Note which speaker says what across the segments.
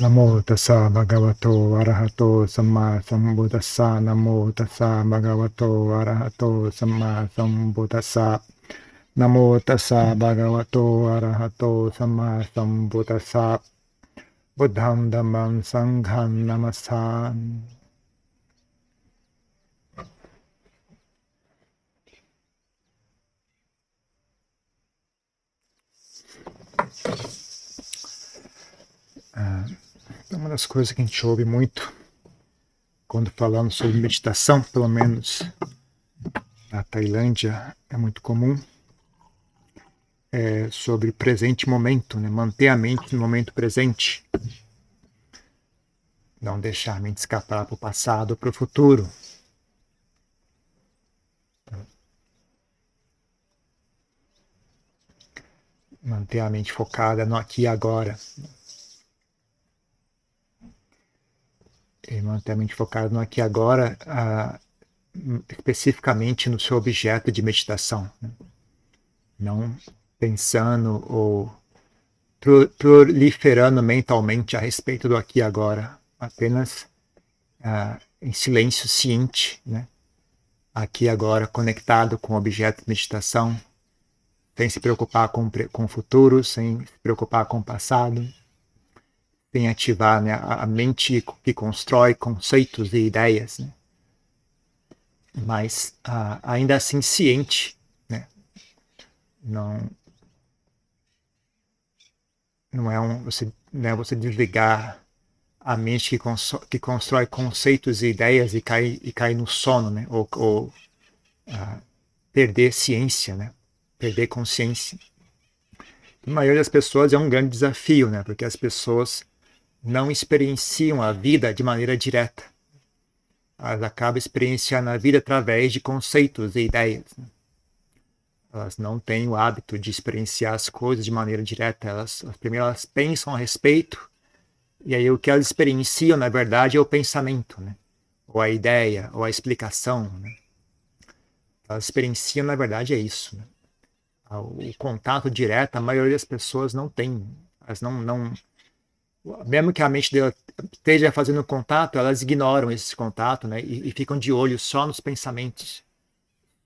Speaker 1: Namo tassa bhagavato arahato samma sambuddhassa. Namo tassa bhagavato arahato samma sambuddhassa. Namo tassa bhagavato arahato samma sambuddhassa. Buddham dhammam sangham namassan Ah. É uma das coisas que a gente ouve muito quando falamos sobre meditação, pelo menos na Tailândia é muito comum, é sobre presente momento, né? manter a mente no momento presente. Não deixar a mente escapar para o passado ou para o futuro. Manter a mente focada no aqui e agora. E manter a mente focada no aqui e agora, especificamente no seu objeto de meditação. Né? Não pensando ou proliferando mentalmente a respeito do aqui e agora, apenas em silêncio ciente, né? aqui e agora conectado com o objeto de meditação, sem se preocupar com, com o futuro, sem se preocupar com o passado, sem ativar né, a mente que constrói conceitos e ideias, né? mas uh, ainda assim ciente, né? não não é um você né, você desligar a mente que, constrói, que constrói conceitos e ideias e cai e cai no sono, né? ou, ou uh, perder ciência, né? perder consciência. A maioria das pessoas é um grande desafio, né? porque as pessoas não experienciam a vida de maneira direta. Elas acabam experienciando a vida através de conceitos e ideias. Né? Elas não têm o hábito de experienciar as coisas de maneira direta. Elas, primeiro elas pensam a respeito, e aí o que elas experienciam, na verdade, é o pensamento, né? ou a ideia, ou a explicação. Né? Elas experienciam, na verdade, é isso. Né? O contato direto, a maioria das pessoas não tem. Elas não, não, mesmo que a mente dela esteja fazendo contato, elas ignoram esse contato, né? E, e, ficam de olho só nos pensamentos,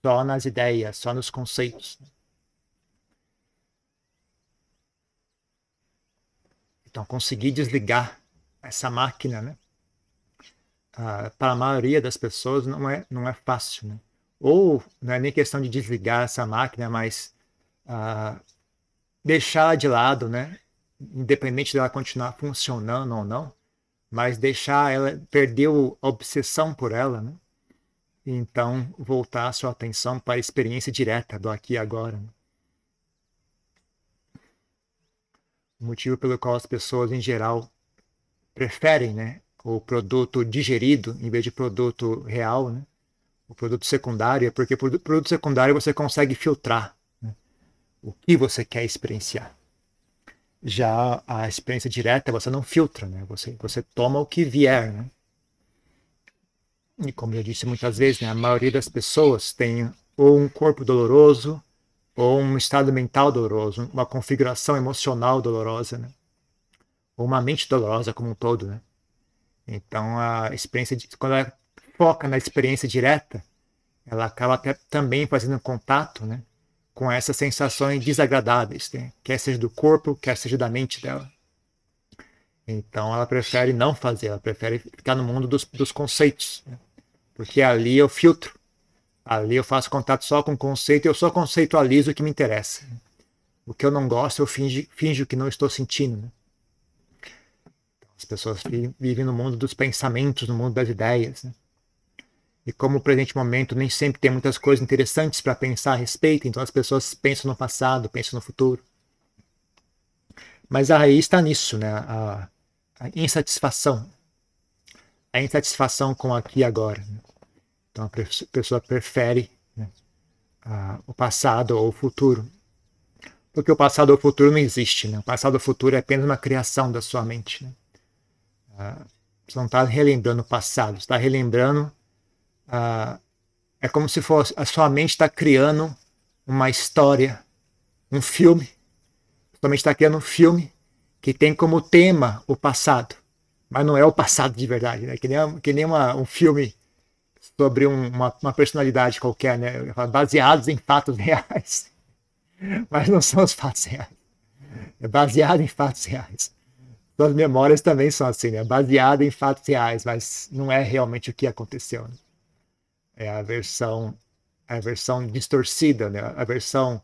Speaker 1: só nas ideias, só nos conceitos. Então, conseguir desligar essa máquina, né? Ah, para a maioria das pessoas não é, não é fácil, né? Ou não é nem questão de desligar essa máquina, mas ah, deixá-la de lado, né? Independente dela continuar funcionando ou não, mas deixar ela perder a obsessão por ela, né? Então, voltar a sua atenção para a experiência direta do aqui e agora. Né? O motivo pelo qual as pessoas, em geral, preferem né, o produto digerido em vez de produto real, né? o produto secundário, é porque produto secundário você consegue filtrar né? o que você quer experienciar. Já a experiência direta você não filtra, né? Você, você toma o que vier, né? E como eu disse muitas vezes, né, a maioria das pessoas tem ou um corpo doloroso ou um estado mental doloroso, uma configuração emocional dolorosa, né? Ou uma mente dolorosa como um todo, né? Então a experiência de, quando ela foca na experiência direta, ela acaba também fazendo contato, né? Com essas sensações desagradáveis, né? quer seja do corpo, quer seja da mente dela. Então ela prefere não fazer, ela prefere ficar no mundo dos, dos conceitos, né? porque ali eu filtro, ali eu faço contato só com conceito e eu só conceitualizo o que me interessa. O que eu não gosto eu finjo, que não estou sentindo. Né? As pessoas vivem no mundo dos pensamentos, no mundo das ideias. Né? E como o presente momento nem sempre tem muitas coisas interessantes para pensar a respeito, então as pessoas pensam no passado, pensam no futuro. Mas a raiz está nisso, né? A, a, insatisfação. A insatisfação com aqui e agora. Então a pessoa prefere né, a, o passado ou o futuro. Porque o passado ou o futuro não existe. Né? O passado ou o futuro é apenas uma criação da sua mente. Né? Ah, você não está relembrando o passado, está relembrando ah, é como se fosse a sua mente está criando uma história, um filme. A sua mente está criando um filme que tem como tema o passado. mas não é o passado de verdade, né? Que nem, que nem uma, um filme sobre um, uma, uma, personalidade qualquer, né? Baseados em fatos reais. Mas não são os fatos reais. É baseado em fatos reais. Suas memórias também são assim, né? Baseado em fatos reais, mas não é realmente o que aconteceu. Né? É a versão, a versão distorcida, né? A versão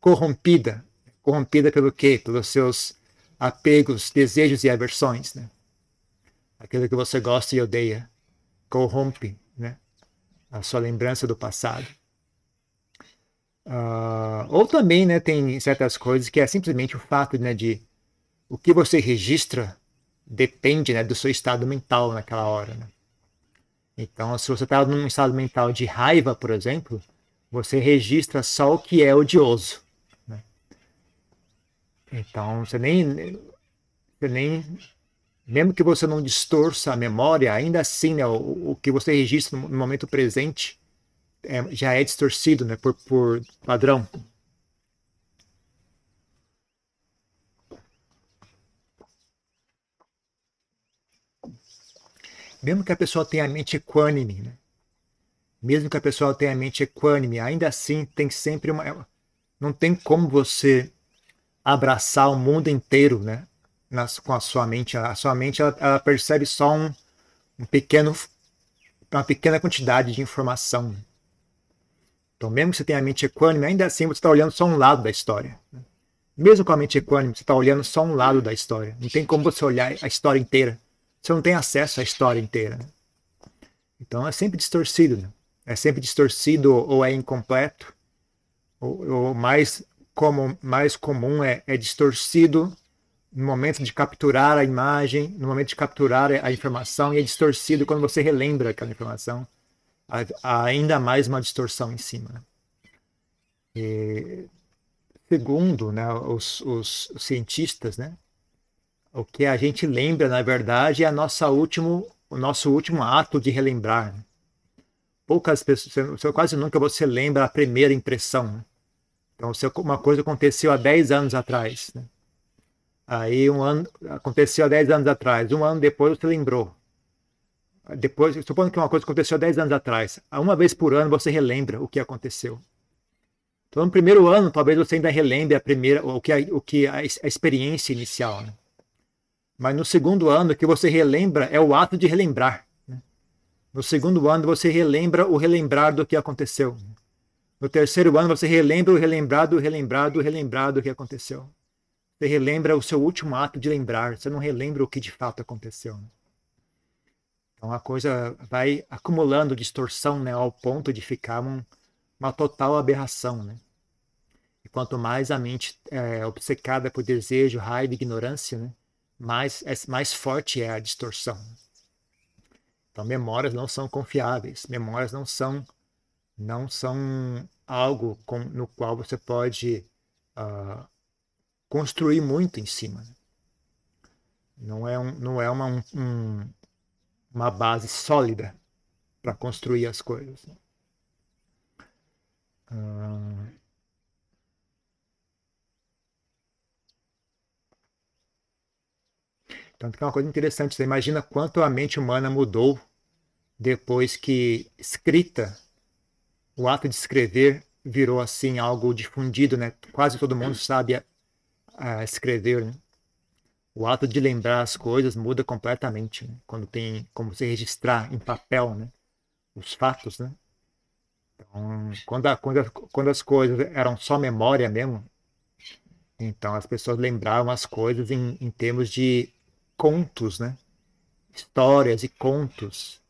Speaker 1: corrompida. Corrompida pelo quê? Pelos seus apegos, desejos e aversões, né? Aquilo que você gosta e odeia corrompe, né? A sua lembrança do passado. Uh, ou também, né, tem certas coisas que é simplesmente o fato, né, de o que você registra depende, né, do seu estado mental naquela hora, né? Então, se você está num estado mental de raiva, por exemplo, você registra só o que é odioso. Né? Então, você nem, você nem. Mesmo que você não distorça a memória, ainda assim, né, o, o que você registra no momento presente é, já é distorcido né, por, por padrão. Mesmo que a pessoa tenha a mente equânime, né? mesmo que a pessoa tenha a mente equânime, ainda assim tem sempre uma. Não tem como você abraçar o mundo inteiro né? Nas, com a sua mente. A sua mente ela, ela percebe só um, um pequeno, uma pequena quantidade de informação. Então, mesmo que você tenha a mente equânime, ainda assim você está olhando só um lado da história. Mesmo com a mente equânime, você está olhando só um lado da história. Não tem como você olhar a história inteira. Você não tem acesso à história inteira. Né? Então, é sempre distorcido. Né? É sempre distorcido ou é incompleto. Ou, ou mais, como, mais comum é, é distorcido no momento de capturar a imagem, no momento de capturar a informação, e é distorcido quando você relembra aquela informação há ainda mais uma distorção em cima. E, segundo né, os, os, cientistas, né, o que a gente lembra, na verdade, é a nossa último, o nosso último ato de relembrar. Né? Poucas pessoas, quase nunca você lembra a primeira impressão. Né? Então, se uma coisa aconteceu há 10 anos atrás, né? aí um ano aconteceu há 10 anos atrás, um ano depois você lembrou depois, supondo que uma coisa aconteceu 10 anos atrás, uma vez por ano você relembra o que aconteceu. Então, no primeiro ano, talvez você ainda relembre a primeira, o que a, o que a, a experiência inicial. Né? Mas no segundo ano, que você relembra é o ato de relembrar. Né? No segundo ano, você relembra o relembrar do que aconteceu. No terceiro ano, você relembra o relembrado, relembrado, relembrado do que aconteceu. Você relembra o seu último ato de lembrar. Você não relembra o que de fato aconteceu. Né? Então a coisa vai acumulando distorção né, ao ponto de ficar um, uma total aberração. Né? E quanto mais a mente é obcecada por desejo, raiva ignorância, né, mais, é, mais forte é a distorção. Então memórias não são confiáveis, memórias não são não são algo com, no qual você pode uh, construir muito em cima. Não é, um, não é uma, um, uma base sólida para construir as coisas. Hum... Tanto que é uma coisa interessante, você imagina quanto a mente humana mudou depois que escrita, o ato de escrever virou assim algo difundido, né? Quase todo mundo sabe a, a escrever, né? o ato de lembrar as coisas muda completamente né? quando tem como você registrar em papel né? os fatos né então quando, a, quando, a, quando as coisas eram só memória mesmo então as pessoas lembravam as coisas em, em termos de contos né histórias e contos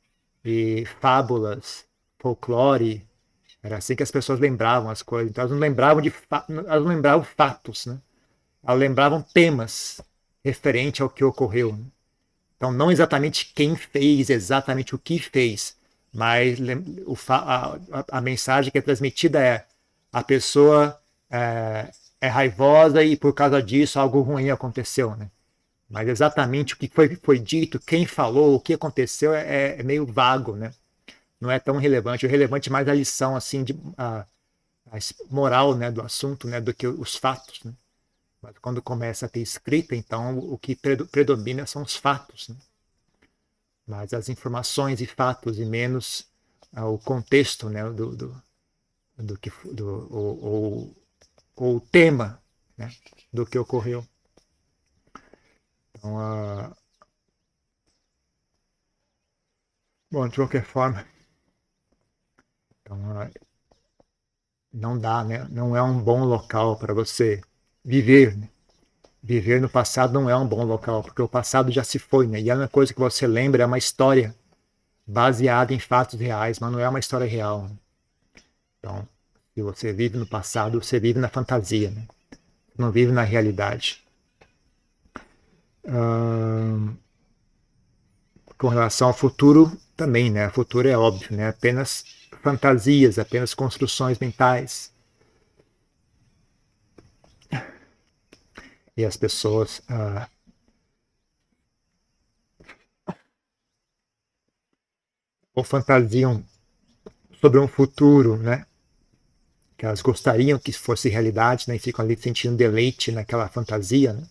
Speaker 1: e fábulas folclore era assim que as pessoas lembravam as coisas então elas não lembravam de elas não lembravam fatos né elas lembravam temas referente ao que ocorreu. Né? Então, não exatamente quem fez, exatamente o que fez, mas o, a, a, mensagem que é transmitida é a pessoa é, é, raivosa e por causa disso algo ruim aconteceu, né? Mas exatamente o que foi, foi dito, quem falou, o que aconteceu é, é meio vago, né? Não é tão relevante. O relevante é mais a lição assim de a, a moral, né, do assunto, né, do que os fatos. Né? Mas quando começa a ter escrita, então o que predomina são os fatos. Né? mais as informações e fatos e menos uh, o contexto né, do, do, do que do, ou o tema né, do que ocorreu. Então, uh, bom, de qualquer forma, então, uh, não dá, né? Não é um bom local para você viver. Né? Viver no passado não é um bom local, porque o passado já se foi, né? E a única coisa que você lembra é uma história baseada em fatos reais, mas não é uma história real. Né? Então, se você vive no passado, você vive na fantasia, né? não vive na realidade. Com relação ao futuro, também, né? O futuro é óbvio, né? Apenas fantasias, apenas construções mentais. E as pessoas ah, ou fantasiam sobre um futuro, né? Que elas gostariam que fosse realidade, né? E ficam ali sentindo deleite naquela fantasia, né?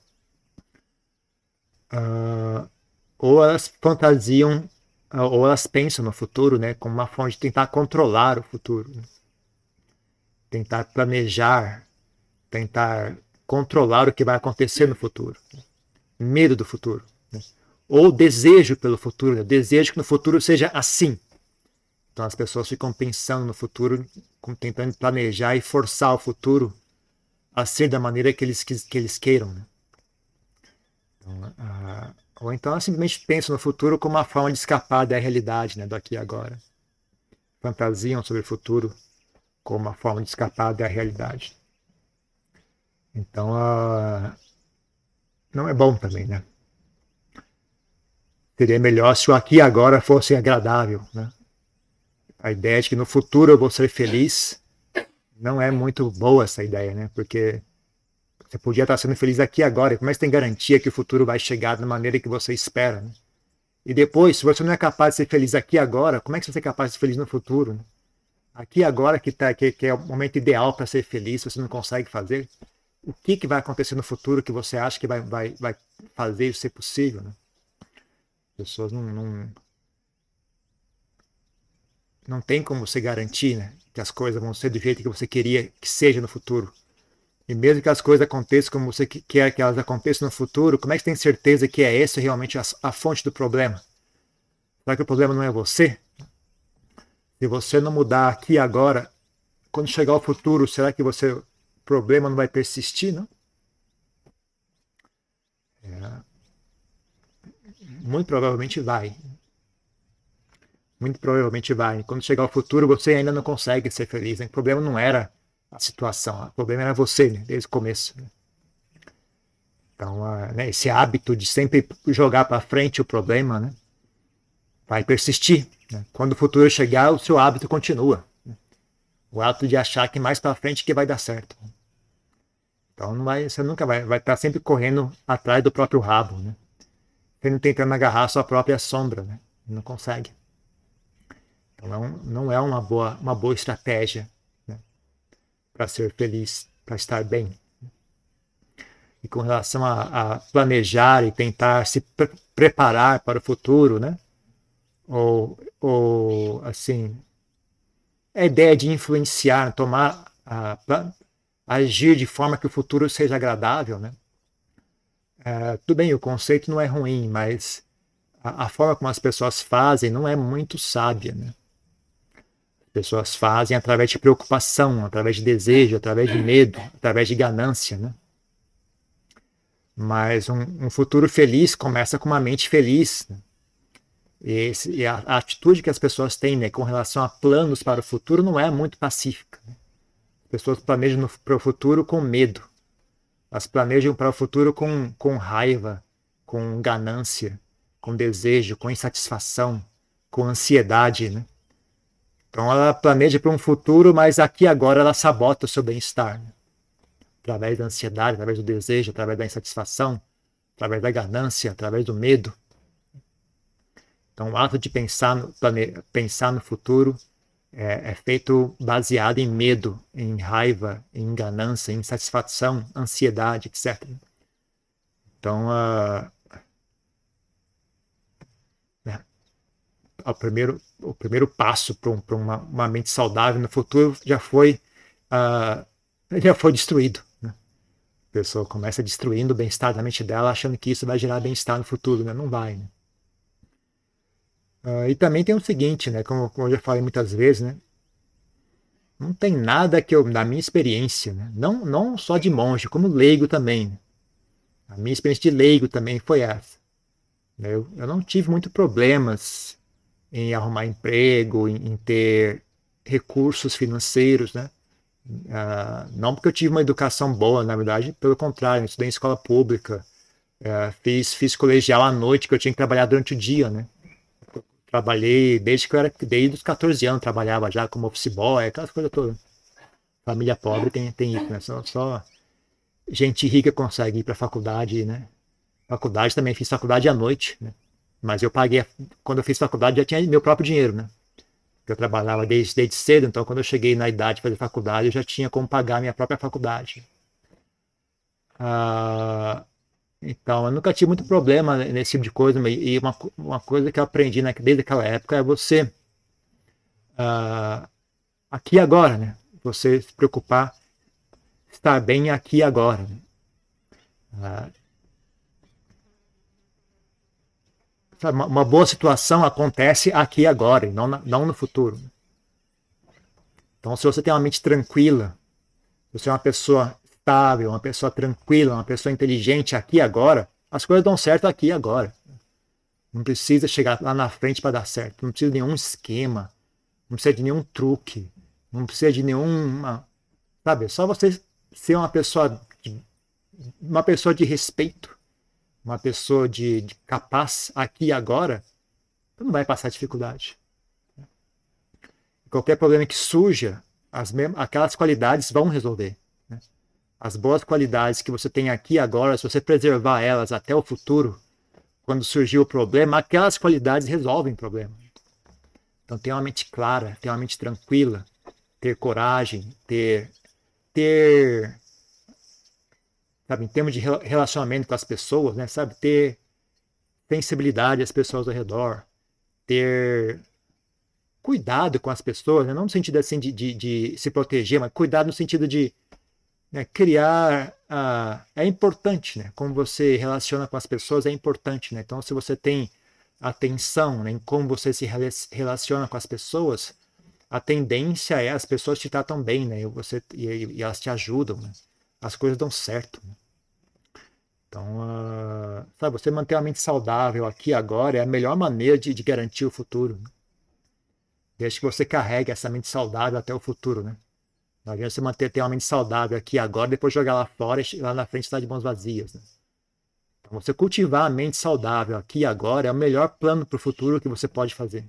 Speaker 1: Uh, ou elas fantasiam, uh, ou elas pensam no futuro, né? Como uma forma de tentar controlar o futuro, né? tentar planejar, tentar controlar o que vai acontecer no futuro, né? medo do futuro, né? ou desejo pelo futuro, né? desejo que no futuro seja assim. Então as pessoas ficam pensando no futuro, tentando planejar e forçar o futuro a ser da maneira que eles, que, que eles queiram. Né? Então, uh, ou então elas simplesmente pensam no futuro como uma forma de escapar da realidade, né, do aqui e agora. Fantasiam sobre o futuro como uma forma de escapar da realidade. Então, uh, não é bom também, né? Seria melhor se o aqui e agora fosse agradável, né? a ideia de que no futuro eu vou ser feliz não é muito boa essa ideia, né? Porque você podia estar sendo feliz aqui agora, que tem garantia que o futuro vai chegar da maneira que você espera, né? E depois, se você não é capaz de ser feliz aqui agora, como é que você vai ser capaz de ser feliz no futuro? Né? Aqui agora que, tá, que, que é o momento ideal para ser feliz, você não consegue fazer, o que, que vai acontecer no futuro que você acha que vai, vai, vai fazer isso ser possível? Né? As pessoas não, não não tem como você garantir né, que as coisas vão ser do jeito que você queria que seja no futuro. E mesmo que as coisas aconteçam como você quer que elas aconteçam no futuro, como é que você tem certeza que é essa realmente a, a fonte do problema? Será que o problema não é você? Se você não mudar aqui agora, quando chegar o futuro, será que você, o problema não vai persistir, não? É. Muito provavelmente vai muito provavelmente vai. Quando chegar o futuro, você ainda não consegue ser feliz. Né? O problema não era a situação, o problema era você, né? desde o começo. Né? Então, uh, né, esse hábito de sempre jogar para frente o problema né, vai persistir. Né? Quando o futuro chegar, o seu hábito continua. Né? O hábito de achar que mais para frente que vai dar certo. Então, não vai, você nunca vai, vai estar tá sempre correndo atrás do próprio rabo, né? Sempre tentando agarrar a sua própria sombra, né? Não consegue. Então não, não é uma boa, uma boa estratégia para ser feliz, para estar bem. E com relação a, a planejar e tentar se pre preparar para o futuro, né? Ou, ou assim, a ideia de influenciar, tomar, a, agir de forma que o futuro seja agradável, né? É, tudo bem, o conceito não é ruim, mas a, a, forma como as pessoas fazem não é muito sábia, né? Pessoas fazem através de preocupação, através de desejo, através de medo, através de ganância, né? Mas um, um futuro feliz começa com uma mente feliz. Né? E, esse, e a, a, atitude que as pessoas têm né, com relação a planos para o futuro não é muito pacífica. Né? As pessoas planejam para o futuro com medo. Elas planejam para o futuro com, com raiva, com ganância, com desejo, com insatisfação, com ansiedade, né? Então ela planeja para um futuro, mas aqui agora ela sabota o seu bem-estar. Né? Através da ansiedade, através do desejo, através da insatisfação, através da ganância, através do medo. Então o ato de pensar no, plane... pensar no futuro é, é, feito baseado em medo, em raiva, em ganância, em insatisfação, ansiedade, etc. Então, uh, o primeiro, o primeiro passo para um, uma, uma, mente saudável no futuro já foi, uh, já foi destruído. Né? A pessoa começa destruindo o bem-estar da mente dela, achando que isso vai gerar bem-estar no futuro. Né? Não vai. Né? Uh, e também tem o seguinte, né? como, como eu já falei muitas vezes, né? não tem nada que eu, na minha experiência, né? não, não só de monge, como leigo também. Né? A minha experiência de leigo também foi essa. Eu, eu não tive muito problemas em arrumar emprego, em, em ter recursos financeiros, né? Uh, não porque eu tive uma educação boa, na verdade, pelo contrário, eu estudei em escola pública, uh, fiz, fiz colegial à noite, que eu tinha que trabalhar durante o dia, né? Trabalhei desde que eu era, desde os 14 anos, trabalhava já como office boy, aquelas coisas todas. Família pobre tem, tem isso, né? Só, só gente rica consegue ir para faculdade, né? Faculdade também, fiz faculdade à noite, né? Mas eu paguei, quando eu fiz faculdade já tinha meu próprio dinheiro, né? Eu trabalhava desde, desde cedo, então quando eu cheguei na idade de fazer faculdade, eu já tinha como pagar minha própria faculdade. Ah, então, eu nunca tive muito problema nesse tipo de coisa, e uma, uma coisa que eu aprendi né, desde aquela época é você, ah, aqui e agora, né? Você se preocupar, estar bem aqui e agora. Né? Ah, uma boa situação acontece aqui agora, e não, não no futuro. Então, se você tem uma mente tranquila, você é uma pessoa estável, uma pessoa tranquila, uma pessoa inteligente aqui agora, as coisas dão certo aqui agora. Não precisa chegar lá na frente para dar certo. Não precisa de nenhum esquema, não precisa de nenhum truque, não precisa de nenhuma. Sabe? É só você ser uma pessoa de, uma pessoa de respeito uma pessoa de, de capaz aqui e agora, tu não vai passar dificuldade. Qualquer problema que surja, as aquelas qualidades vão resolver. Né? As boas qualidades que você tem aqui e agora, se você preservar elas até o futuro, quando surgir o problema, aquelas qualidades resolvem o problema. Então, ter uma mente clara, ter uma mente tranquila, ter coragem, ter, ter sabe, em termos de relacionamento com as pessoas, né, sabe, ter sensibilidade às pessoas ao redor, ter cuidado com as pessoas, né? não no sentido assim de, de, de, se proteger, mas cuidado no sentido de né, criar. É importante, né? Como você relaciona com as pessoas é importante, né? Então, se você tem atenção né, em como você se relaciona com as pessoas, a tendência é as pessoas te tratam bem, né? E, você, e, e elas te ajudam, né? As coisas dão certo. Né? Então, uh, sabe, você manter a mente saudável aqui agora é a melhor maneira de, de garantir o futuro. Né? Desde que você carregue essa mente saudável até o futuro, né? Não adianta você manter ter uma mente saudável aqui agora, depois jogar lá fora e lá na frente estar de mãos vazias. Né? Então, você cultivar a mente saudável aqui agora é o melhor plano para o futuro que você pode fazer.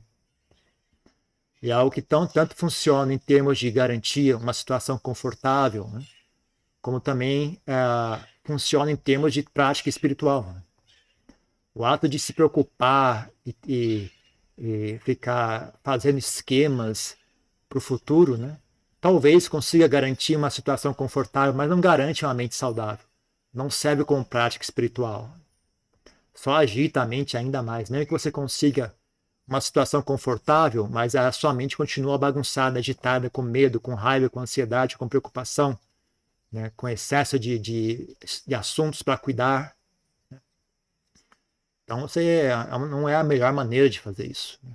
Speaker 1: E é algo que tão, tanto funciona em termos de garantir uma situação confortável, né? como também uh, funciona em termos de prática espiritual. Né? O ato de se preocupar e, e, e ficar fazendo esquemas para o futuro, né? talvez consiga garantir uma situação confortável, mas não garante uma mente saudável. Não serve como prática espiritual. Só agita a mente ainda mais. Mesmo que você consiga uma situação confortável, mas a sua mente continua bagunçada, agitada, com medo, com raiva, com ansiedade, com preocupação né, com excesso de, de, de assuntos para cuidar. Né? Então, você não é a melhor maneira de fazer isso. Né?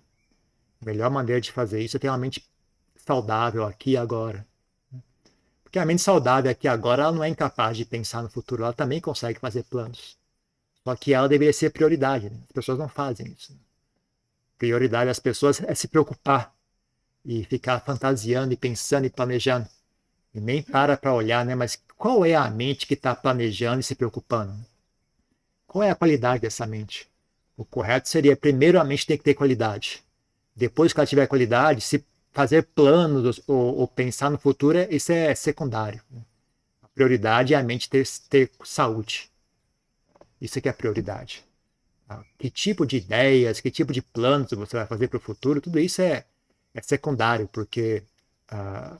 Speaker 1: A melhor maneira de fazer isso é ter uma mente saudável aqui e agora. Né? Porque a mente saudável aqui e agora ela não é incapaz de pensar no futuro, ela também consegue fazer planos. Só que ela deveria ser prioridade. As pessoas não fazem isso. Prioridade das pessoas é se preocupar e ficar fantasiando e pensando e planejando e nem para para olhar, né? Mas qual é a mente que está planejando e se preocupando? Qual é a qualidade dessa mente? O correto seria, primeiro, a mente tem que ter qualidade. Depois que ela tiver qualidade, se fazer planos ou, ou pensar no futuro, isso é secundário. A prioridade é a mente ter, ter saúde. Isso é que é a prioridade. Ah, que tipo de ideias, que tipo de planos você vai fazer para o futuro, tudo isso é, é secundário, porque uh,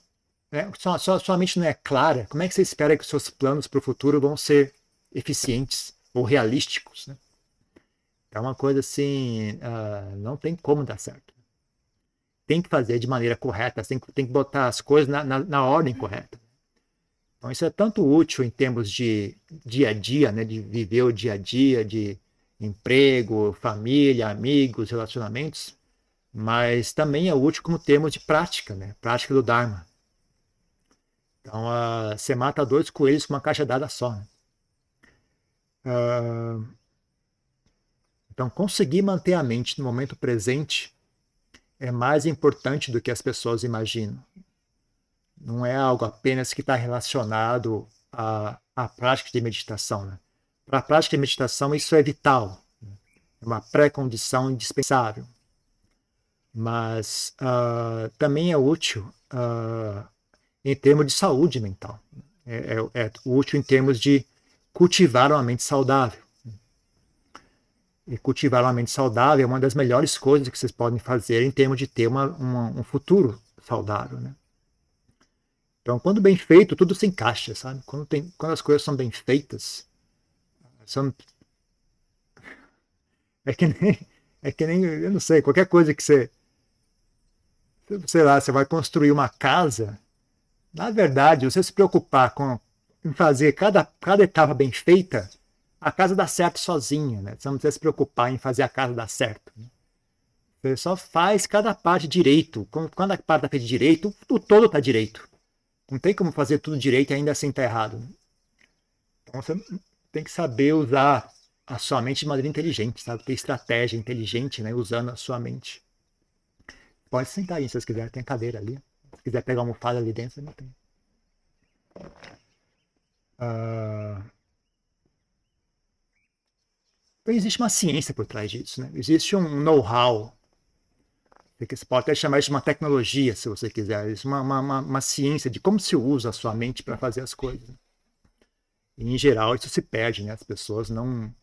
Speaker 1: né? Sua, sua, sua mente não é clara, como é que você espera que os seus planos para o futuro vão ser eficientes ou realísticos? Né? É uma coisa assim, uh, não tem como dar certo. tem que fazer de maneira correta, tem que, tem que botar as coisas na, na, na ordem correta. Então, isso é tanto útil em termos de dia a dia, né, de viver o dia a dia, de emprego, família, amigos, relacionamentos, mas também é útil como termos de prática, né, prática do Dharma. Então, uh, você mata dois coelhos com uma caixa dada só. Né? Uh, então, conseguir manter a mente no momento presente é mais importante do que as pessoas imaginam. Não é algo apenas que está relacionado à, à prática de meditação. Né? Para a prática de meditação, isso é vital, né? é uma pré-condição indispensável. Mas uh, também é útil uh, em termos de saúde mental. É, é, é útil em termos de cultivar uma mente saudável. E cultivar uma mente saudável é uma das melhores coisas que vocês podem fazer em termos de ter uma, uma, um futuro saudável, né? Então, quando bem feito, tudo se encaixa, sabe? Quando, tem, quando as coisas são bem feitas, são... é que nem, é que nem, eu não sei, qualquer coisa que você, sei lá, você vai construir uma casa, na verdade, você se preocupar com em fazer cada, cada etapa bem feita, a casa dá certo sozinha, né? Você não precisa se preocupar em fazer a casa dar certo. Né? Você só faz cada parte direito. Quando a parte está feita direito, o todo está direito. Não tem como fazer tudo direito e ainda assim tá errado. Então você tem que saber usar a sua mente de maneira inteligente, sabe? Ter estratégia inteligente, né? Usando a sua mente. Pode sentar aí se vocês quiserem. Tem cadeira ali. Se quiser pegar uma almofada ali dentro, não tem. Uh... Então existe uma ciência por trás disso, né? Existe um know-how. Você pode até chamar isso de uma tecnologia, se você quiser. Existe uma, uma, uma ciência de como se usa a sua mente para fazer as coisas. E, em geral, isso se perde, né? As pessoas não,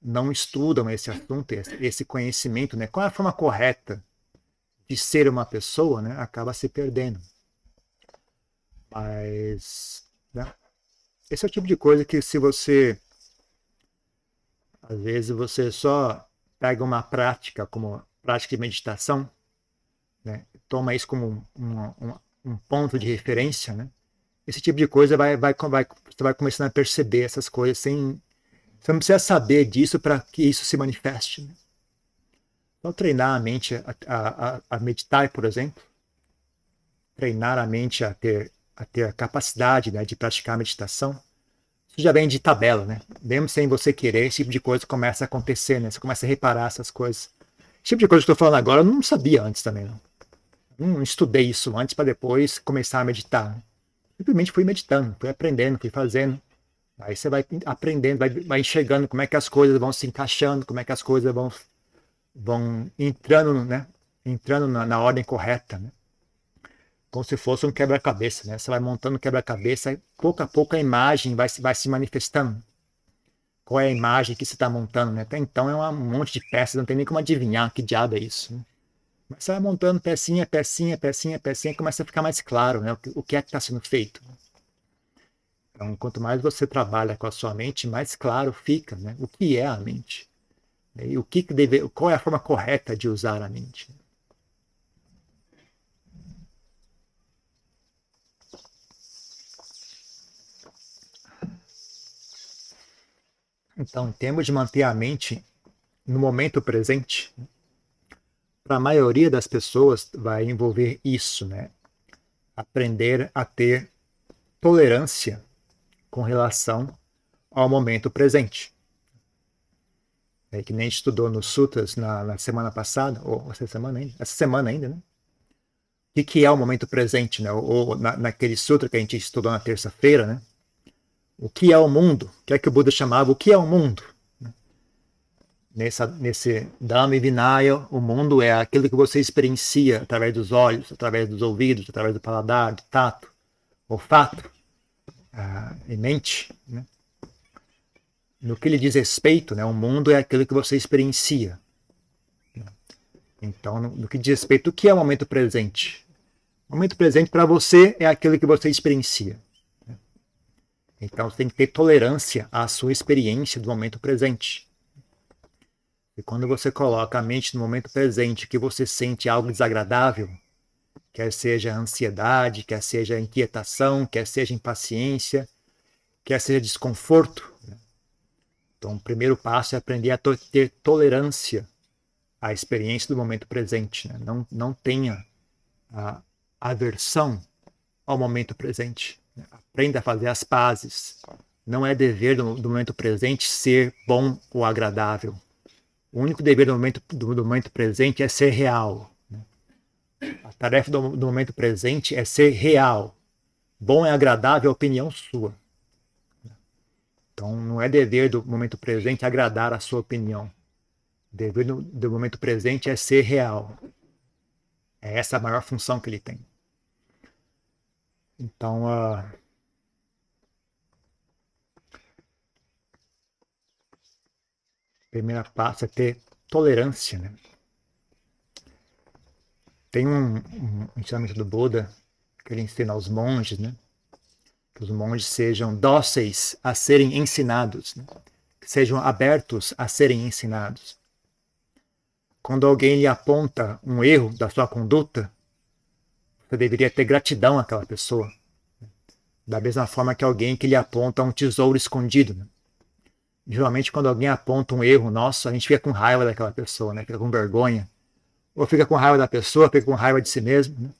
Speaker 1: não estudam esse assunto, esse conhecimento, né? Qual é a forma correta de ser uma pessoa, né? Acaba se perdendo. Mas, né? Esse é o tipo de coisa que se você às vezes você só pega uma prática como prática de meditação, né? toma isso como um, um, um, ponto de referência, né? esse tipo de coisa vai, vai, vai, você vai começando a perceber essas coisas sem. Você não precisa saber disso para que isso se manifeste. Né? Então, treinar a mente a, a, a, meditar, por exemplo, treinar a mente a ter a, ter a capacidade né, de praticar a meditação, isso já vem de tabela, né? Mesmo sem você querer, esse tipo de coisa começa a acontecer, né? Você começa a reparar essas coisas. Esse tipo de coisa que eu estou falando agora, eu não sabia antes também, não. Não estudei isso antes para depois começar a meditar. Simplesmente fui meditando, fui aprendendo, fui fazendo. Aí você vai aprendendo, vai, vai enxergando como é que as coisas vão se encaixando, como é que as coisas vão, vão entrando, né? Entrando na, na ordem correta, né? como se fosse um quebra-cabeça, né? Você vai montando quebra-cabeça e pouco a pouco a imagem vai, vai se manifestando. Qual é a imagem que você está montando, né? Até então é um monte de peças, não tem nem como adivinhar que diabo é isso. Né? Mas você vai montando pecinha, pecinha, pecinha, pecinha, começa a ficar mais claro, né? O que, o que é que está sendo feito. Então, quanto mais você trabalha com a sua mente, mais claro fica, né? O que é a mente? E o que, que deve, qual é a forma correta de usar a mente? Então, em termos de manter a mente no momento presente, para a maioria das pessoas vai envolver isso, né? Aprender a ter tolerância com relação ao momento presente. É que nem estudou nos sutras na, na, semana passada, ou essa semana ainda, essa semana ainda, né? O que, que é o momento presente, né? Ou, ou na, naquele sutra que a gente estudou na terça-feira, né? o que é o mundo, o que é que o Buda chamava o que é o mundo. Nessa, nesse Dhamma Vinaya, o mundo é aquilo que você experiencia através dos olhos, através dos ouvidos, através do paladar, do tato, olfato uh, e mente. Né? No que lhe diz respeito, né, o mundo é aquilo que você experiencia. Então, no, que diz respeito, o que é o momento presente? O momento presente para você é aquilo que você experiencia. Então você tem que ter tolerância à sua experiência do momento presente. E quando você coloca a mente no momento presente, que você sente algo desagradável, quer seja ansiedade, quer seja inquietação, quer seja impaciência, quer seja desconforto. Então, o primeiro passo é aprender a to ter tolerância à experiência do momento presente. Né? Não, não tenha a aversão ao momento presente. Né? Aprenda a fazer as pazes. Não é dever do, do momento presente ser bom ou agradável o único dever do momento, do, do momento presente é ser real. Né? A tarefa do, do, momento presente é ser real. Bom e agradável é a opinião sua. Então, não é dever do momento presente agradar a sua opinião. O dever do, do momento presente é ser real. É essa a maior função que ele tem. Então, uh, primeira passo é ter tolerância. Né? Tem um, um ensinamento do Buda que ele ensina aos monges, né? Que os monges sejam dóceis a serem ensinados, né? que sejam abertos a serem ensinados. Quando alguém lhe aponta um erro da sua conduta, você deveria ter gratidão àquela pessoa. Da mesma forma que alguém que lhe aponta um tesouro escondido. Né? geralmente quando alguém aponta um erro nosso, a gente fica com raiva daquela pessoa, né? Fica com vergonha. Ou fica com raiva da pessoa, fica com raiva de si mesmo, né?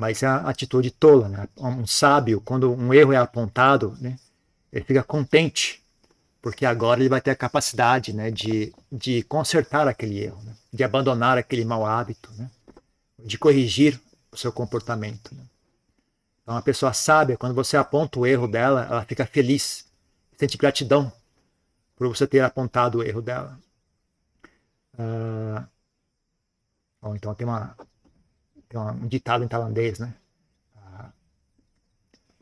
Speaker 1: Mas é a atitude tola, né? Um sábio, quando um erro é apontado, né? Ele fica contente, porque agora ele vai ter a capacidade, né? De, de consertar aquele erro, né? de abandonar aquele mau hábito, né? De corrigir o seu comportamento. Né? Então, uma pessoa sábia, quando você aponta o erro dela, ela fica feliz, sente gratidão por você ter apontado o erro dela. Uh, bom, então tem, uma, tem um ditado em tailandês, né?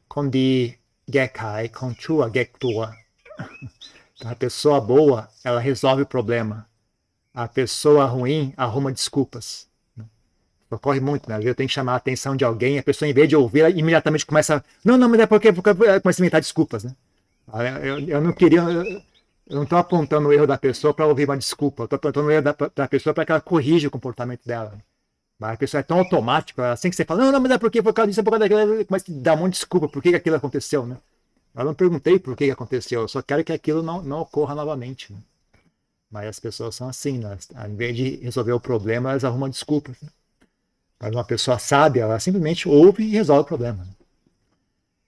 Speaker 1: Kondi gekai konchua gektua. Então, a pessoa boa, ela resolve o problema. A pessoa ruim arruma desculpas. Ocorre muito, né? Eu tenho que chamar a atenção de alguém, a pessoa, em vez de ouvir, ela imediatamente começa. Não, não, mas é porque, porque começa a inventar desculpas, né? Eu, eu não queria. Eu, eu não estou apontando o erro da pessoa para ouvir uma desculpa. Eu estou apontando o erro da, da pessoa para que ela corrija o comportamento dela. Mas a pessoa é tão automática, assim que você fala, não, não, mas é porque por causa disso, é por causa daquilo, a dar um monte de desculpa por que, aquilo aconteceu, né? Eu não perguntei por que aconteceu, eu só quero que aquilo não, não ocorra novamente. Né? Mas as pessoas são assim, né? Ao invés de resolver o problema, elas arrumam desculpas. Né? Mas uma pessoa sábia, ela simplesmente ouve e resolve o problema. Né?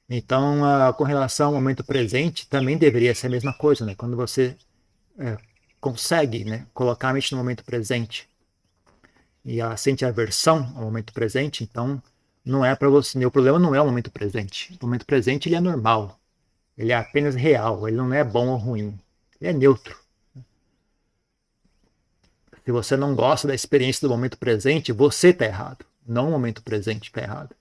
Speaker 1: Então, a, com relação ao momento presente, também deveria ser a mesma coisa, né? Quando você é, consegue né, colocar a mente no momento presente e ela sente aversão ao momento presente, então não é para você. O problema não é o momento presente. O momento presente ele é normal, ele é apenas real, ele não é bom ou ruim, ele é neutro. Se você não gosta da experiência do momento presente, você está errado, não o momento presente está errado.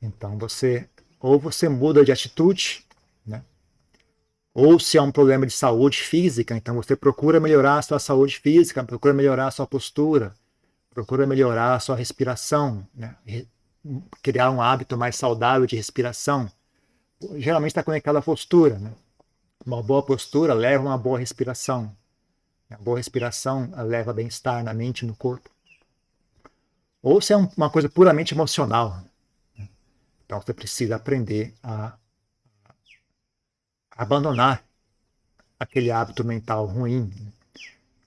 Speaker 1: Então você ou você muda de atitude? Ou se é um problema de saúde física, então você procura melhorar a sua saúde física, procura melhorar a sua postura, procura melhorar a sua respiração, né? criar um hábito mais saudável de respiração. Geralmente está conectado à postura, né? Uma boa postura leva a uma boa respiração. A boa respiração leva bem-estar na mente e no corpo. Ou se é uma coisa puramente emocional, então você precisa aprender a abandonar aquele hábito mental ruim, né?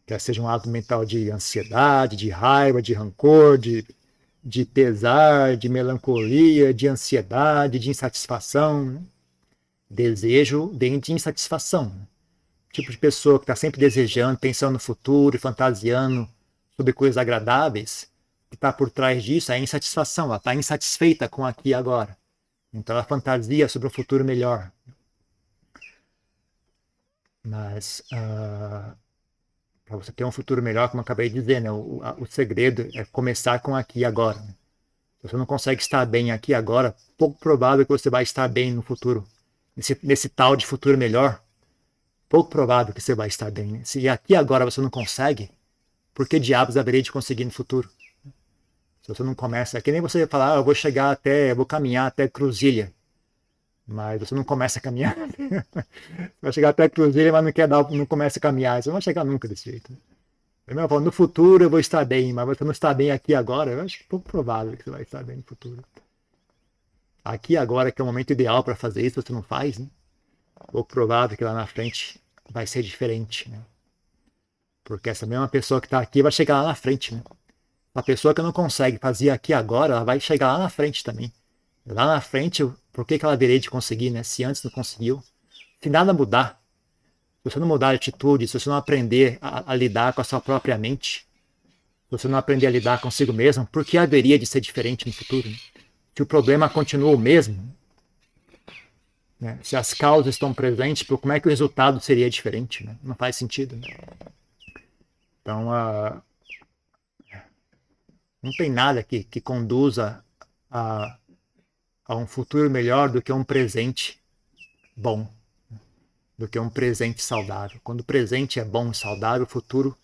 Speaker 1: quer seja um hábito mental de ansiedade, de raiva, de rancor, de, de pesar, de melancolia, de ansiedade, de insatisfação. Né? Desejo vem de insatisfação. Né? Tipo de pessoa que está sempre desejando, pensando no futuro, fantasiando sobre coisas agradáveis, que está por trás disso é a insatisfação, ela está insatisfeita com aqui e agora. Então ela fantasia sobre um futuro melhor. Mas uh, ah, para você ter um futuro melhor, como eu acabei de dizer, né, o, a, o segredo é começar com aqui agora. Né? Se você não consegue estar bem aqui agora, pouco provável que você vai estar bem no futuro. Nesse, nesse tal de futuro melhor, pouco provável que você vai estar bem. Né? Se aqui agora você não consegue, por que diabos haveria de conseguir no futuro? Se você não começa, é que nem você falar, ah, eu vou chegar até, eu vou caminhar até Cruzilha. Mas você não começa a caminhar. vai chegar até a cruzeiro, mas não quer dar, não começa a caminhar. Você não vai chegar nunca desse jeito. Eu no futuro eu vou estar bem, mas você não está bem aqui agora. Eu acho pouco provável que você vai estar bem no futuro. Aqui agora que é o momento ideal para fazer isso, você não faz, né? Pouco provável que lá na frente vai ser diferente, né? Porque essa mesma pessoa que está aqui vai chegar lá na frente, né? A pessoa que não consegue fazer aqui agora, ela vai chegar lá na frente também. Lá na frente, por que, que ela viria de conseguir, né? Se antes não conseguiu. Se nada mudar, se você não mudar de atitude, se você não aprender a, a, lidar com a sua própria mente, se você não aprender a lidar consigo mesmo, por que haveria de ser diferente no futuro? Né? Se o problema continua o mesmo, né? se as causas estão presentes, como é que o resultado seria diferente? Né? Não faz sentido. Né? Então, uh, não tem nada que, que conduza a, a um futuro melhor do que um presente bom, do que um presente saudável. Quando o presente é bom e saudável, o futuro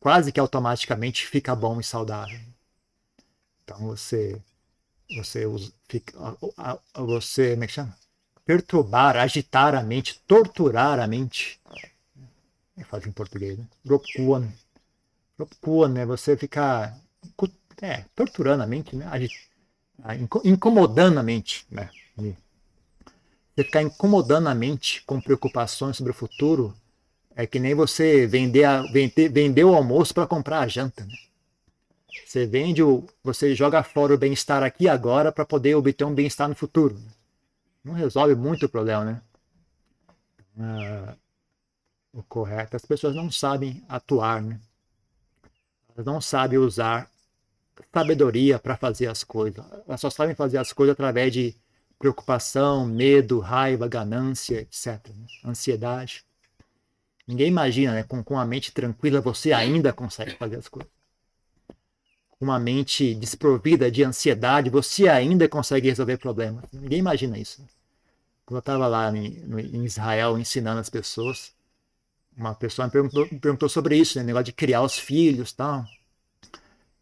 Speaker 1: quase que automaticamente fica bom e saudável. Então você você fica, você como é que chama? perturbar, agitar a mente, torturar a mente. É faz em português, né? Rokuan. Rokuan, né? Você ficar é, torturando a mente, né? Incomodando a mente, né? Você ficar incomodando a mente com preocupações sobre o futuro é que nem você vender, a, vender, vender o almoço para comprar a janta. Né? Você vende o, você joga fora o bem-estar aqui agora para poder obter um bem-estar no futuro. Não resolve muito o problema, né? Ah, o correto, as pessoas não sabem atuar, né? Elas não sabem usar sabedoria para fazer as coisas. Elas só sabem fazer as coisas através de preocupação, medo, raiva, ganância, etc. Né? Ansiedade. Ninguém imagina, né? Com, com a mente tranquila você ainda consegue fazer as coisas. Com uma mente desprovida de ansiedade, você ainda consegue resolver problemas. Ninguém imagina isso. Né? Quando eu estava lá em, em, Israel ensinando as pessoas, uma pessoa me perguntou, me perguntou sobre isso, né? negócio de criar os filhos tal.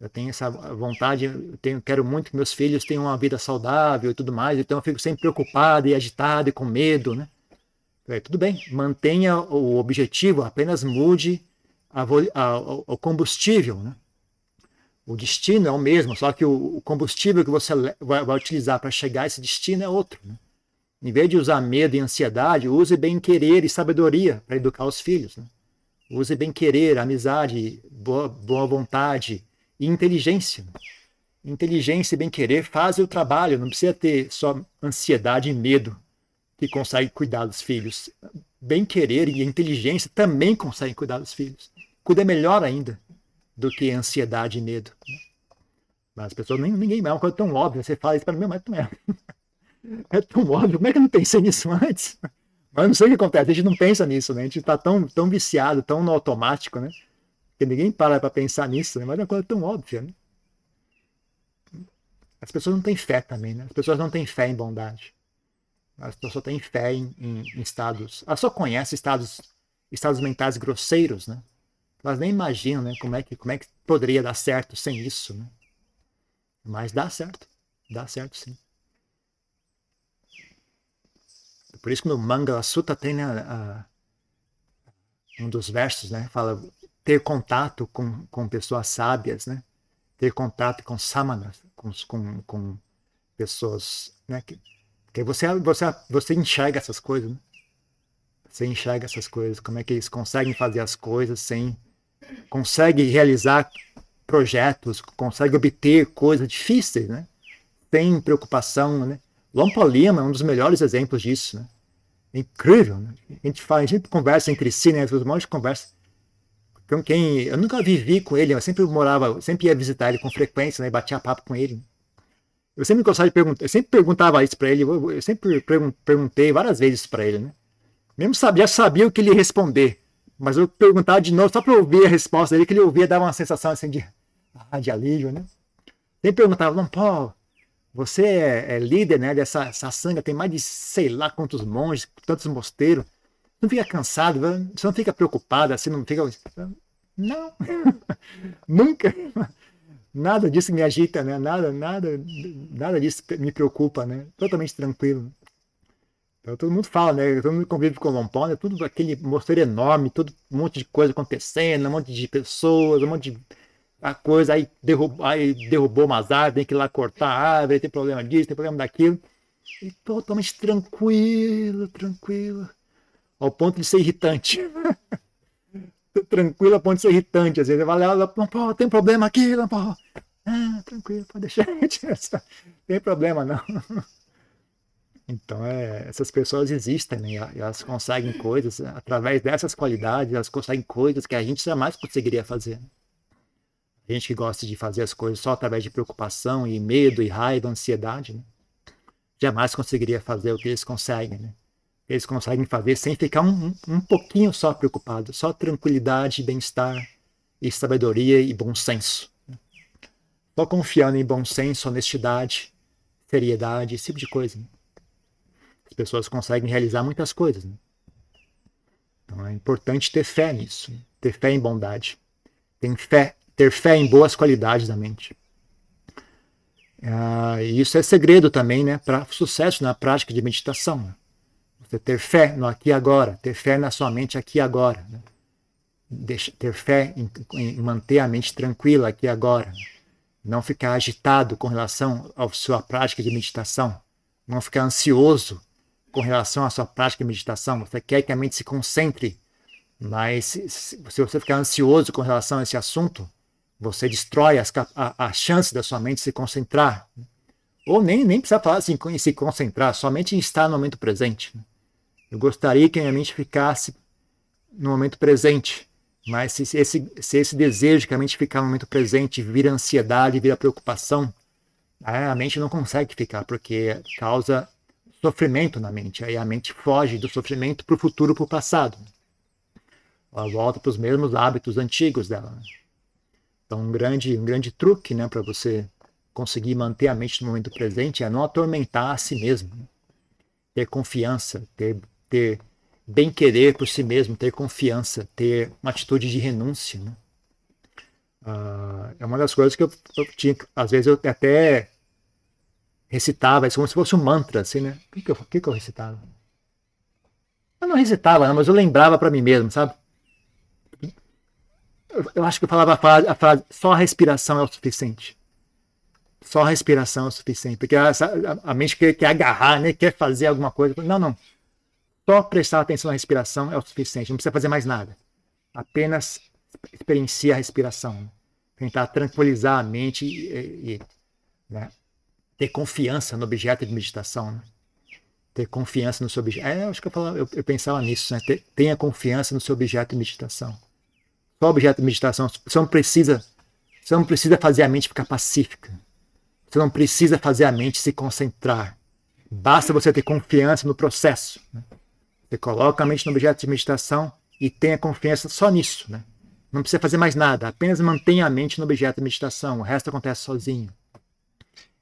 Speaker 1: Eu tenho essa vontade, eu tenho, quero muito que meus filhos tenham uma vida saudável e tudo mais, então eu fico sempre preocupado e agitado e com medo, né? Falei, tudo bem, mantenha o objetivo, apenas mude a, a, o combustível, né? O destino é o mesmo, só que o, combustível que você vai, vai utilizar para chegar a esse destino é outro. Né? Em vez de usar medo e ansiedade, use bem-querer e sabedoria para educar os filhos. Né? Use bem-querer, amizade, boa, boa vontade, e inteligência. Inteligência e bem-querer fazem o trabalho, não precisa ter só ansiedade e medo que consegue cuidar dos filhos. Bem-querer e inteligência também conseguem cuidar dos filhos. Cuida melhor ainda do que ansiedade e medo. Mas as pessoas, nem, ninguém, é uma coisa tão óbvia. Você fala isso para mim, mas não é. É tão óbvio. Como é que eu não pensei nisso antes? Mas não sei o que acontece, a gente não pensa nisso, né? A gente está tão, tão viciado, tão no automático, né? Porque ninguém para para pensar nisso, né? mas é uma coisa tão óbvia. Né? As pessoas não têm fé também, né? As pessoas não têm fé em bondade. As pessoas só têm fé em, em, em estados. Elas só conhecem estados, estados mentais grosseiros, né? Elas nem imaginam, né? Como é que, como é que poderia dar certo sem isso, né? Mas dá certo. Dá certo, sim. Por isso que no Mangala Sutta tem né, um dos versos, né? Fala ter contato com, com pessoas sábias, né? ter contato com samanas, com, com, com pessoas, né? que, que você, você, você enxerga essas coisas, né? você enxerga essas coisas, como é que eles conseguem fazer as coisas sem, consegue realizar projetos, consegue obter coisas difíceis, né? sem preocupação, né? Lompa Lima é um dos melhores exemplos disso, né? É incrível, né? A gente fala, a gente conversa entre si, né? Os irmãos conversam então, quem eu nunca vivi com ele, eu sempre morava, sempre ia visitar ele com frequência, né, batia papo com ele. Eu sempre gostava de perguntar, eu sempre perguntava isso para ele, eu, sempre perguntei várias vezes para ele, né? Mesmo sabia, sabia o que ele responder, mas eu perguntava de novo só para ouvir a resposta dele, que ele ouvia dava uma sensação assim de, ah, de alívio, né? Sempre perguntava, não, pô, você é, é, líder, né, dessa sanga, tem mais de sei lá quantos monges, tantos mosteiros. Não fica cansado, você não fica preocupado, assim, não fica. Não, nunca. Nada disso me agita, né? Nada, nada, nada disso me preocupa, né? Totalmente tranquilo. Então todo mundo fala, né? Todo mundo convive com o Lompão, né? Tudo aquele mosteiro enorme, todo um monte de coisa acontecendo, um monte de pessoas, um monte de a coisa, aí derrubou, aí derrubou umas árvores, tem que ir lá cortar a árvore, tem problema disso, tem problema daquilo. E totalmente tranquilo, tranquilo. Ao ponto de ser irritante. tranquilo ao ponto de ser irritante. Às vezes você vai lá, Lampão, tem problema aqui, Lampão. Ah, tranquilo, pode deixar. tem problema não. Então, é, essas pessoas existem, né? elas conseguem coisas, através dessas qualidades, elas conseguem coisas que a gente jamais conseguiria fazer. Né? A gente que gosta de fazer as coisas só através de preocupação e medo e raiva, ansiedade, né? jamais conseguiria fazer o que eles conseguem. Né? Eles conseguem fazer sem ficar um, um, pouquinho só preocupado, só tranquilidade, bem-estar e sabedoria e bom senso. Só confiando em bom senso, honestidade, seriedade, esse tipo de coisa. Né? As pessoas conseguem realizar muitas coisas. Né? Então é importante ter fé nisso, né? ter fé em bondade, ter fé, ter fé em boas qualidades da mente. Ah, isso é segredo também né, para sucesso na prática de meditação. Né? Ter fé no aqui e agora, ter fé na sua mente aqui e agora. Né? Deixa, ter fé em, em, manter a mente tranquila aqui e agora. Né? Não ficar agitado com relação à sua prática de meditação. Não ficar ansioso com relação à sua prática de meditação, você quer que a mente se concentre, mas se, se você ficar ansioso com relação a esse assunto, você destrói as, a, a chance da sua mente se concentrar. Ou nem, nem precisa falar assim, se concentrar, somente estar no momento presente. Eu gostaria que a minha mente ficasse no momento presente, mas se esse, se esse desejo que a mente ficar no momento presente vira ansiedade, vira preocupação, a mente não consegue ficar, porque causa sofrimento na mente. Aí a mente foge do sofrimento para o futuro, para o passado. Ela volta para os mesmos hábitos antigos dela. Né? Então, um grande, um grande truque né, para você conseguir manter a mente no momento presente é não atormentar a si mesmo. Né? Ter confiança, ter, ter bem-querer por si mesmo, ter confiança, ter uma atitude de renúncia. Né? Uh, é uma das coisas que eu, eu tinha. Às vezes eu até recitava, isso como se fosse um mantra, assim, né? O que, que, eu, que, que eu recitava? Eu não recitava, não, mas eu lembrava para mim mesmo, sabe? Eu, eu, acho que eu falava a frase, a frase, só a respiração é o suficiente. Só a respiração é o suficiente. Porque a, a, a mente quer, quer agarrar, né? quer fazer alguma coisa. Não, não. Só prestar atenção na respiração é o suficiente. Não precisa fazer mais nada. Apenas experiencia a respiração. Né? Tentar tranquilizar a mente e, e né? ter confiança no objeto de meditação, né? ter confiança no seu objeto. É, acho que eu, falava, eu, eu pensava nisso, né? Ter, tenha confiança no seu objeto de meditação. Só objeto de meditação. Você não precisa, você não precisa fazer a mente ficar pacífica. Você não precisa fazer a mente se concentrar. Basta você ter confiança no processo. Né? Você coloca a mente no objeto de meditação e tenha confiança só nisso. Né? Não precisa fazer mais nada. Apenas mantenha a mente no objeto de meditação. O resto acontece sozinho.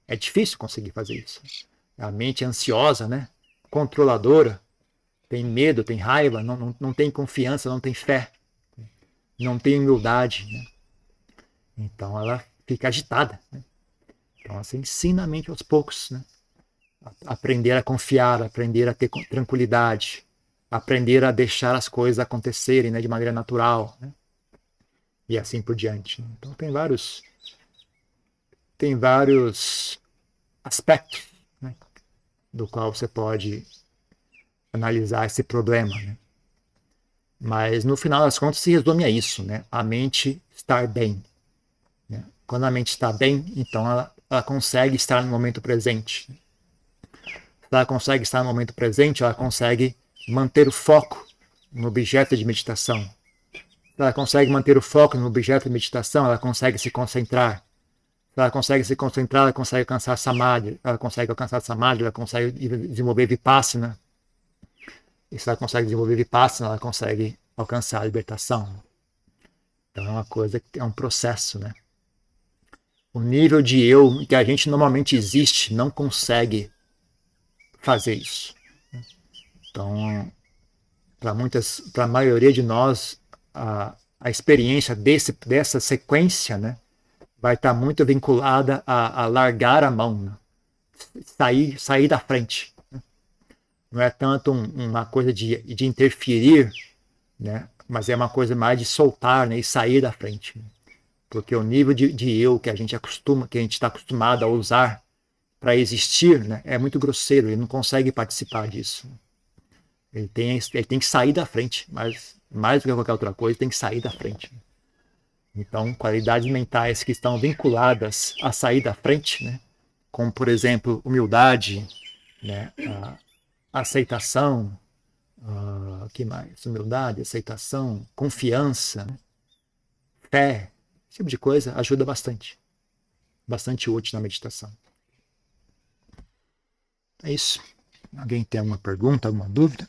Speaker 1: É difícil conseguir fazer isso. A mente é ansiosa, né? controladora, tem medo, tem raiva, não, não, não tem confiança, não tem fé, não tem humildade. Né? Então ela fica agitada. Né? Então você ensina a mente aos poucos. Né? Aprender a confiar, aprender a ter tranquilidade, aprender a deixar as coisas acontecerem né, de maneira natural. Né? E assim por diante. Então tem vários tem vários aspectos né, do qual você pode analisar esse problema. Né? Mas no final das contas se resume a isso, né? a mente estar bem. Né? Quando a mente está bem, então ela, ela consegue estar no momento presente. Se ela consegue estar no momento presente, ela consegue manter o foco no objeto de meditação. Ela consegue manter o foco no objeto de meditação, ela consegue se concentrar ela consegue se concentrar, ela consegue alcançar samadhi, ela consegue alcançar samadhi, ela consegue desenvolver vipassana. E se ela consegue desenvolver vipassana, ela consegue alcançar a libertação. Então é uma coisa que é um processo, né? O nível de eu que a gente normalmente existe não consegue fazer isso. Então, para muitas, para a maioria de nós, a, a experiência desse, dessa sequência, né? vai estar muito vinculada a, a largar a mão, né? sair, sair da frente. Né? não é tanto um, uma coisa de, de interferir, né? mas é uma coisa mais de soltar né? e sair da frente. Porque o nível de, de eu que a gente acostuma, que a gente está acostumado a usar para existir, né? é muito grosseiro, ele não consegue participar disso. Ele tem, ele tem que sair da frente, mas mais do que qualquer outra coisa, tem que sair da frente. Então, qualidades mentais que estão vinculadas a sair da frente, né? como, por exemplo, humildade, né? a aceitação, uh, que mais? Humildade, aceitação, confiança, né? fé, esse tipo de coisa ajuda bastante. Bastante útil na meditação. É isso. Alguém tem alguma pergunta, alguma dúvida?